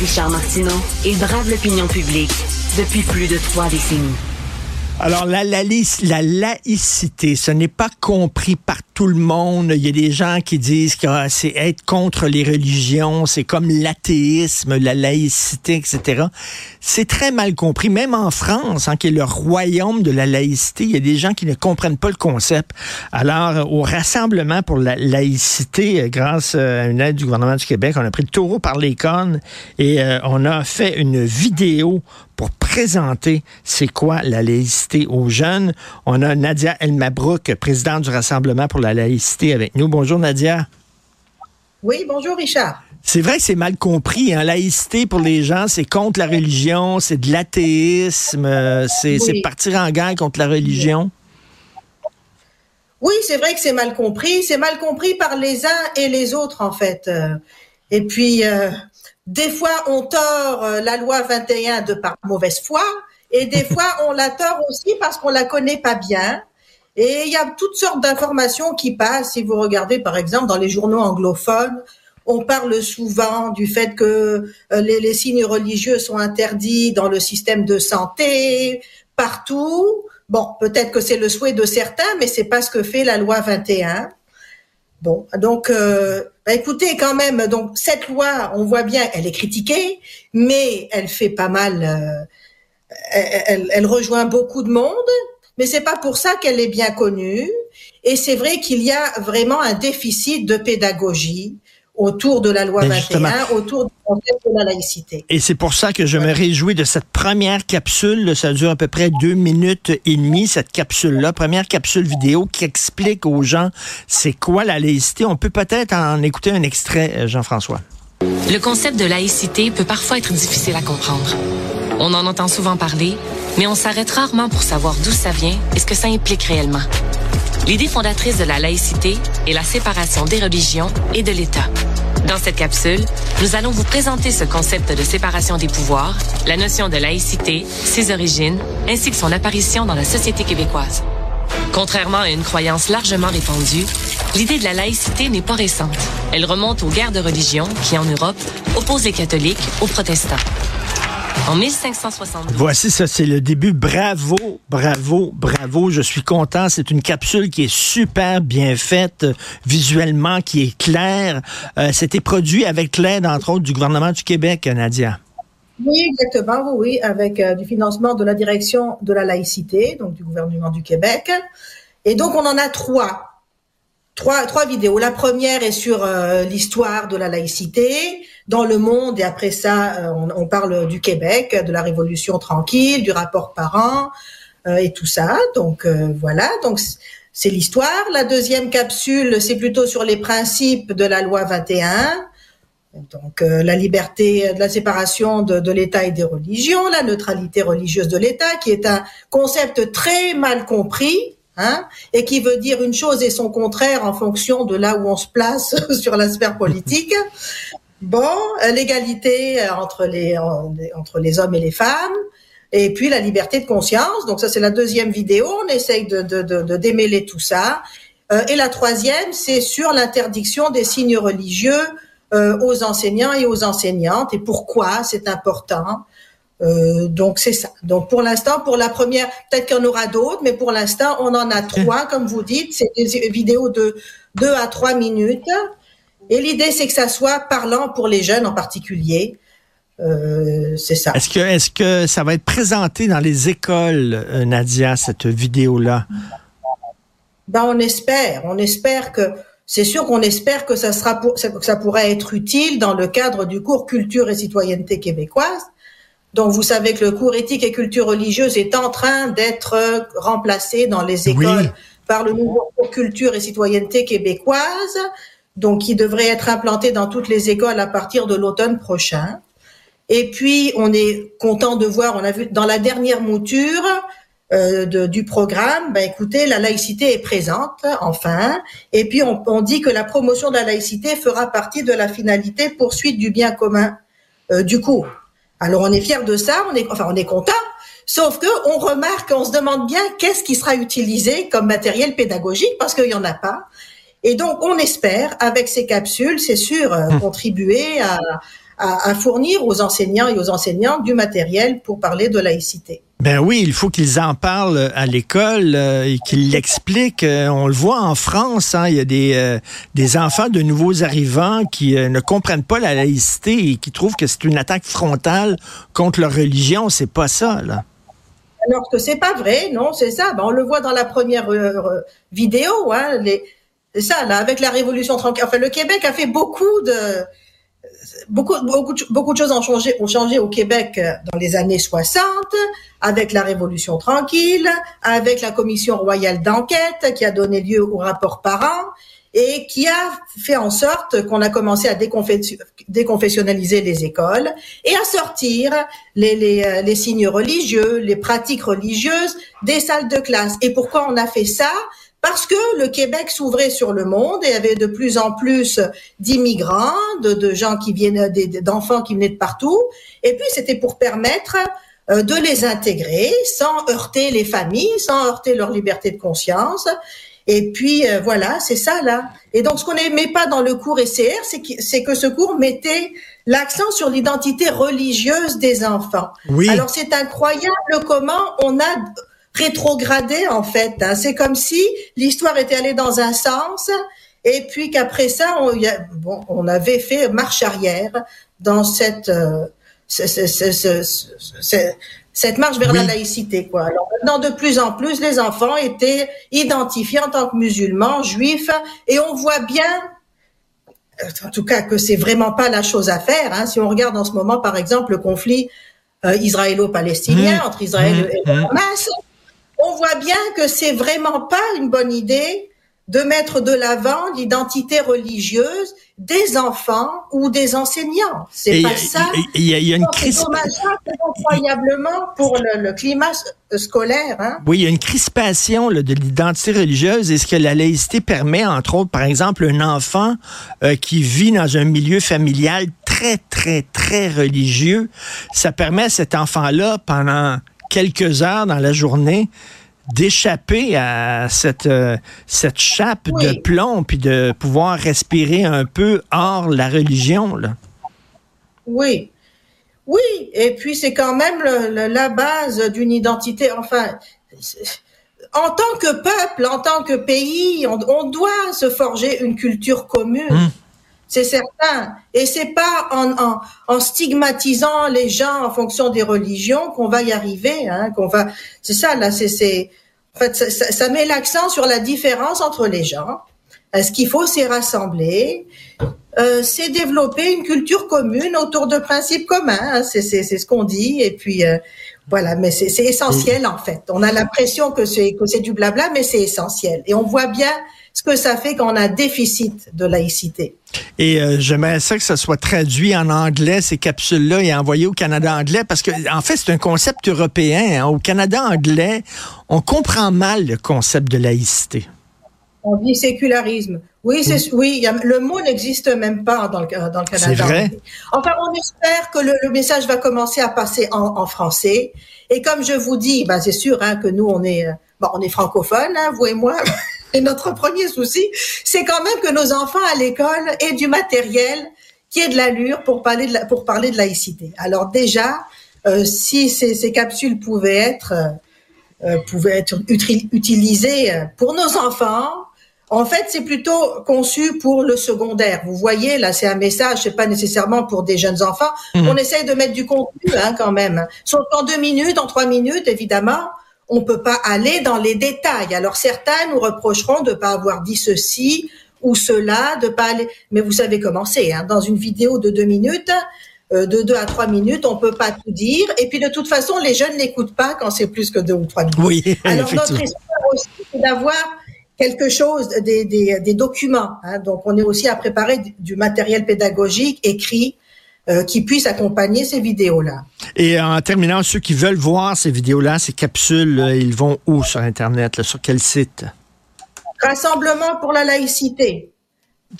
Richard Martineau, il brave l'opinion publique depuis plus de trois décennies. Alors, la, la, la laïcité, ce n'est pas compris par tout le monde. Il y a des gens qui disent que ah, c'est être contre les religions, c'est comme l'athéisme, la laïcité, etc. C'est très mal compris. Même en France, hein, qui est le royaume de la laïcité, il y a des gens qui ne comprennent pas le concept. Alors, au Rassemblement pour la laïcité, grâce à une aide du gouvernement du Québec, on a pris le taureau par les cornes et euh, on a fait une vidéo pour présenter c'est quoi la laïcité aux jeunes. On a Nadia Elmabrouk, présidente du Rassemblement pour la laïcité avec nous. Bonjour Nadia. Oui, bonjour Richard. C'est vrai que c'est mal compris. Hein? Laïcité pour les gens, c'est contre la religion, c'est de l'athéisme, euh, c'est partir en guerre contre la religion. Oui, c'est vrai que c'est mal compris. C'est mal compris par les uns et les autres, en fait. Euh, et puis, euh, des fois, on tord la loi 21 de par mauvaise foi, et des fois, on la tord aussi parce qu'on la connaît pas bien. Et il y a toutes sortes d'informations qui passent. Si vous regardez, par exemple, dans les journaux anglophones, on parle souvent du fait que euh, les, signes religieux sont interdits dans le système de santé, partout. Bon, peut-être que c'est le souhait de certains, mais c'est pas ce que fait la loi 21. Bon, donc euh, bah, écoutez quand même, donc cette loi, on voit bien, elle est critiquée, mais elle fait pas mal, euh, elle, rejoint beaucoup de monde, mais c'est pas pour ça qu'elle est bien connue. Et c'est vrai qu'il y a vraiment un déficit de pédagogie autour de la loi 21, autour du concept de la laïcité. Et c'est pour ça que je me réjouis de cette première capsule. Ça dure à peu près deux minutes et demie, cette capsule-là. Première capsule vidéo qui explique aux gens c'est quoi la laïcité. On peut peut-être en écouter un extrait, Jean-François. Le concept de laïcité peut parfois être difficile à comprendre. On en entend souvent parler, mais on s'arrête rarement pour savoir d'où ça vient et ce que ça implique réellement. L'idée fondatrice de la laïcité est la séparation des religions et de l'État. Dans cette capsule, nous allons vous présenter ce concept de séparation des pouvoirs, la notion de laïcité, ses origines, ainsi que son apparition dans la société québécoise. Contrairement à une croyance largement répandue, l'idée de la laïcité n'est pas récente. Elle remonte aux guerres de religion qui, en Europe, opposent les catholiques aux protestants. En 1562. Voici ça, c'est le début. Bravo, bravo, bravo. Je suis content. C'est une capsule qui est super bien faite, visuellement, qui est claire. Euh, C'était produit avec l'aide, entre autres, du gouvernement du Québec, Nadia. Oui, exactement, oui, avec euh, du financement de la direction de la laïcité, donc du gouvernement du Québec. Et donc, on en a trois. Trois, trois vidéos. La première est sur euh, l'histoire de la laïcité dans le monde, et après ça, euh, on, on, parle du Québec, de la Révolution tranquille, du rapport parent et tout ça. Donc voilà, donc c'est l'histoire. La deuxième capsule, c'est plutôt sur les principes de la loi 21 donc euh, la liberté de la séparation de, de l'État et des religions, la neutralité religieuse de l'État, qui est un concept très mal compris, hein, et qui veut dire une chose et son contraire en fonction de là où on se place sur la sphère politique. Bon, euh, l'égalité entre les entre les hommes et les femmes, et puis la liberté de conscience. Donc ça c'est la deuxième vidéo. On essaye de, de, de, de démêler tout ça. Euh, et la troisième, c'est sur l'interdiction des signes religieux euh, aux enseignants et aux enseignantes et pourquoi c'est important. Euh, donc c'est ça. Donc pour l'instant, pour la première, peut-être qu'il y en aura d'autres, mais pour l'instant, on en a trois, comme vous dites. C'est des vidéos de deux à trois minutes. Et l'idée, c'est que ça soit parlant pour les jeunes en particulier, Euh, c'est ça. Est-ce que, est-ce que ça va être présenté dans les écoles, euh, Nadia, cette vidéo-là? Ben, on espère. On espère que, c'est sûr qu'on espère que ça sera pour, que ça pourrait être utile dans le cadre du cours culture et citoyenneté québécoise. Donc, vous savez que le cours éthique et culture religieuse est en train d'être remplacé dans les écoles par le nouveau cours culture et citoyenneté québécoise, donc qui devrait être implanté dans toutes les écoles à partir de l'automne prochain. Et puis, on est content de voir, on a vu dans la dernière mouture euh, de, du programme, ben écoutez, la laïcité est présente, enfin. Et puis, on, on, dit que la promotion de la laïcité fera partie de la finalité poursuite du bien commun euh, du cours. Alors, on est fier de ça, on est, enfin, on est content. Sauf que on remarque, on se demande bien qu'est-ce qui sera utilisé comme matériel pédagogique parce qu'il y en a pas. Et donc, on espère, avec ces capsules, c'est sûr, euh, hum. contribuer à, à, fournir aux enseignants et aux enseignantes du matériel pour parler de laïcité. Ben oui, il faut qu'ils en parlent à l'école euh, et qu'ils l'expliquent. Euh, on le voit en France, hein, il y a des, euh, des enfants de nouveaux arrivants qui ne comprennent pas la laïcité et qui trouvent que c'est une attaque frontale contre leur religion. C'est pas ça, là. Alors que c'est pas vrai, non, c'est ça. Ben, on le voit dans la première vidéo, hein, c'est ça, là, avec la Révolution tranquille. Enfin, le Québec a fait beaucoup de beaucoup, beaucoup, beaucoup de choses ont changé, ont changé au Québec euh, dans les années 60, avec la Révolution tranquille, avec la Commission royale d'enquête qui a donné lieu au rapport parent et qui a fait en sorte qu'on a commencé à déconfessionnaliser les écoles et à sortir les, les, euh, les signes religieux, les pratiques religieuses des salles de classe. Et pourquoi on a fait ça? Parce que le Québec s'ouvrait sur le monde et avait de plus en plus d'immigrants, de, gens qui viennent, d'enfants qui venaient de partout. Et puis c'était pour permettre euh, de les intégrer sans heurter les familles, sans heurter leur liberté de conscience. Et puis euh, voilà, c'est ça là. Et donc ce qu'on n'aimait pas dans le cours SCR, c'est que, c'est que ce cours mettait l'accent sur l'identité religieuse des enfants. Oui. Alors c'est incroyable comment on a rétrogradé en fait. Hein. C'est comme si l'histoire était allée dans un sens et puis qu'après ça, on, y a, bon, on avait fait marche arrière dans cette euh, cette marche vers la laïcité. Quoi. Alors maintenant, de plus en plus, les enfants étaient identifiés en tant que musulmans, juifs, et on voit bien en tout cas que c'est vraiment pas la chose à faire. Hein. Si on regarde en ce moment, par exemple, le conflit euh, israélo-palestinien mmh. entre Israël mmh. et. Hamas, on voit bien que c'est vraiment pas une bonne idée de mettre de l'avant l'identité religieuse des enfants ou des enseignants. C'est pas ça. Il y, a une crise. incroyablement pour le, climat scolaire. Hein? Oui, il y a une crispation de l'identité religieuse. Et ce que la laïcité permet, entre autres, par exemple, un enfant euh, qui vit dans un milieu familial très, très, très religieux, ça permet à cet enfant-là, pendant quelques heures dans la journée d'échapper à cette, euh, cette chape de plomb, puis de pouvoir respirer un peu hors la religion. Là. Oui. Oui, et puis c'est quand même la base d'une identité. Enfin, en tant que peuple, en tant que pays, on, doit se forger une culture commune. Hum. C'est certain. Et c'est pas en, en, en, stigmatisant les gens en fonction des religions qu'on va y arriver. Hein, qu'on va. C'est ça là. C'est, c'est. En fait, ça, ça met l'accent sur la différence entre les gens. Ce qu'il faut, c'est rassembler, euh, c'est développer une culture commune autour de principes communs. Hein, c'est, c'est, c'est ce qu'on dit. Et puis euh, voilà. Mais c'est, c'est essentiel en fait. On a l'impression que c'est que c'est du blabla, mais c'est essentiel. Et on voit bien ce que ça fait quand on a déficit de laïcité. Et euh, j'aimerais ça que ça soit traduit en anglais, ces capsules-là, et envoyé au Canada anglais, parce que en fait, c'est un concept européen. Hein. Au Canada anglais, on comprend mal le concept de laïcité. On dit sécularisme. Oui, c'est, oui, le mot n'existe même pas dans le, dans le Canada. C'est vrai? Enfin, on espère que le, message va commencer à passer en, français. Et comme je vous dis, ben, c'est sûr hein, que nous, on est, euh, bon, on est francophones, hein, vous et moi. Et notre premier souci, c'est quand même que nos enfants à l'école aient du matériel qui ait de l'allure pour parler de, la, pour parler de laïcité. Alors déjà, euh, si ces, ces, capsules pouvaient être, euh, pouvaient être utilisées pour nos enfants, En fait, c'est plutôt conçu pour le secondaire. Vous voyez, là, c'est un message, c'est pas nécessairement pour des jeunes enfants. Mhm. On essaye de mettre du contenu, hein, quand même. Sauf qu'en deux minutes, en trois minutes, évidemment, on peut pas aller dans les détails. Alors certains nous reprocheront de pas avoir dit ceci ou cela, de pas aller. Mais vous savez comment c'est. Hein. Dans une vidéo de deux minutes, euh, de deux à trois minutes, on peut pas tout dire. Et puis de toute façon, les jeunes n'écoutent pas quand c'est plus que deux ou trois minutes. Oui, Alors notre espoir aussi, c'est d'avoir quelque chose, des, des, des documents. Hein. Donc on est aussi à préparer du matériel pédagogique écrit euh, qui puisse accompagner ces vidéos-là. Et en terminant, ceux qui veulent voir ces vidéos-là, ces capsules, là, ils vont où sur Internet? là? sur quel site? Rassemblement pour la laïcité.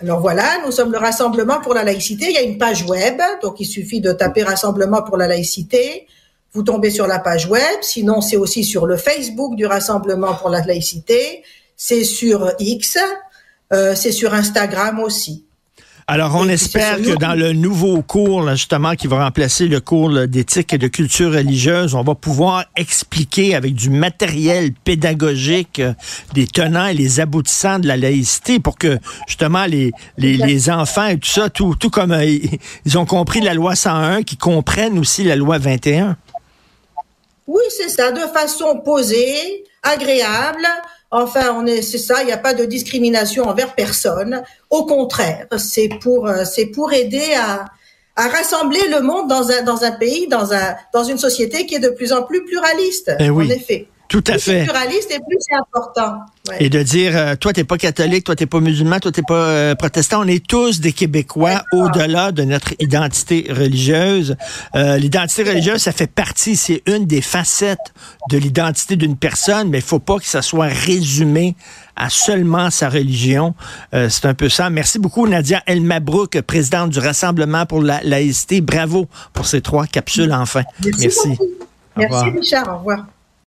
Alors voilà, nous sommes le Rassemblement pour la laïcité. Il y a une page web, donc il suffit de taper Rassemblement pour la laïcité. Vous tombez sur la page web. Sinon, c'est aussi sur le Facebook du Rassemblement pour la laïcité. C'est sur X. Euh, c'est sur Instagram aussi. Alors, on espère que dans le nouveau cours, là, justement, qui va remplacer le cours d'éthique et de culture religieuse, on va pouvoir expliquer avec du matériel pédagogique euh, des tenants et les aboutissants de la laïcité pour que, justement, les, les, les enfants et tout ça, tout, tout comme euh, ils ils ont compris la loi 101, qu'ils comprennent aussi la loi 21. Oui, c'est ça, de façon posée, agréable. Enfin, on est, c'est ça. Il n'y a pas de discrimination envers personne. Au contraire, c'est pour, euh, c'est pour aider à, à rassembler le monde dans un, dans un pays, dans un, dans une société qui est de plus en plus pluraliste. Eh oui. En effet. Tout à Plus fait. pluraliste et plus c'est important. Ouais. Et de dire, euh, toi, t'es pas catholique, toi, t'es pas musulman, toi, t'es pas euh, protestant. On est tous des Québécois au-delà de notre identité religieuse. Euh, l'identité religieuse, ça fait partie, c'est une des facettes de l'identité d'une personne, mais il faut pas que ça soit résumé à seulement sa religion. Euh, c'est un peu ça. Merci beaucoup, Nadia Elmabrouk, présidente du Rassemblement pour la laïcité. Bravo pour ces trois capsules, enfin. Merci. Merci, revoir. Richard. Au revoir.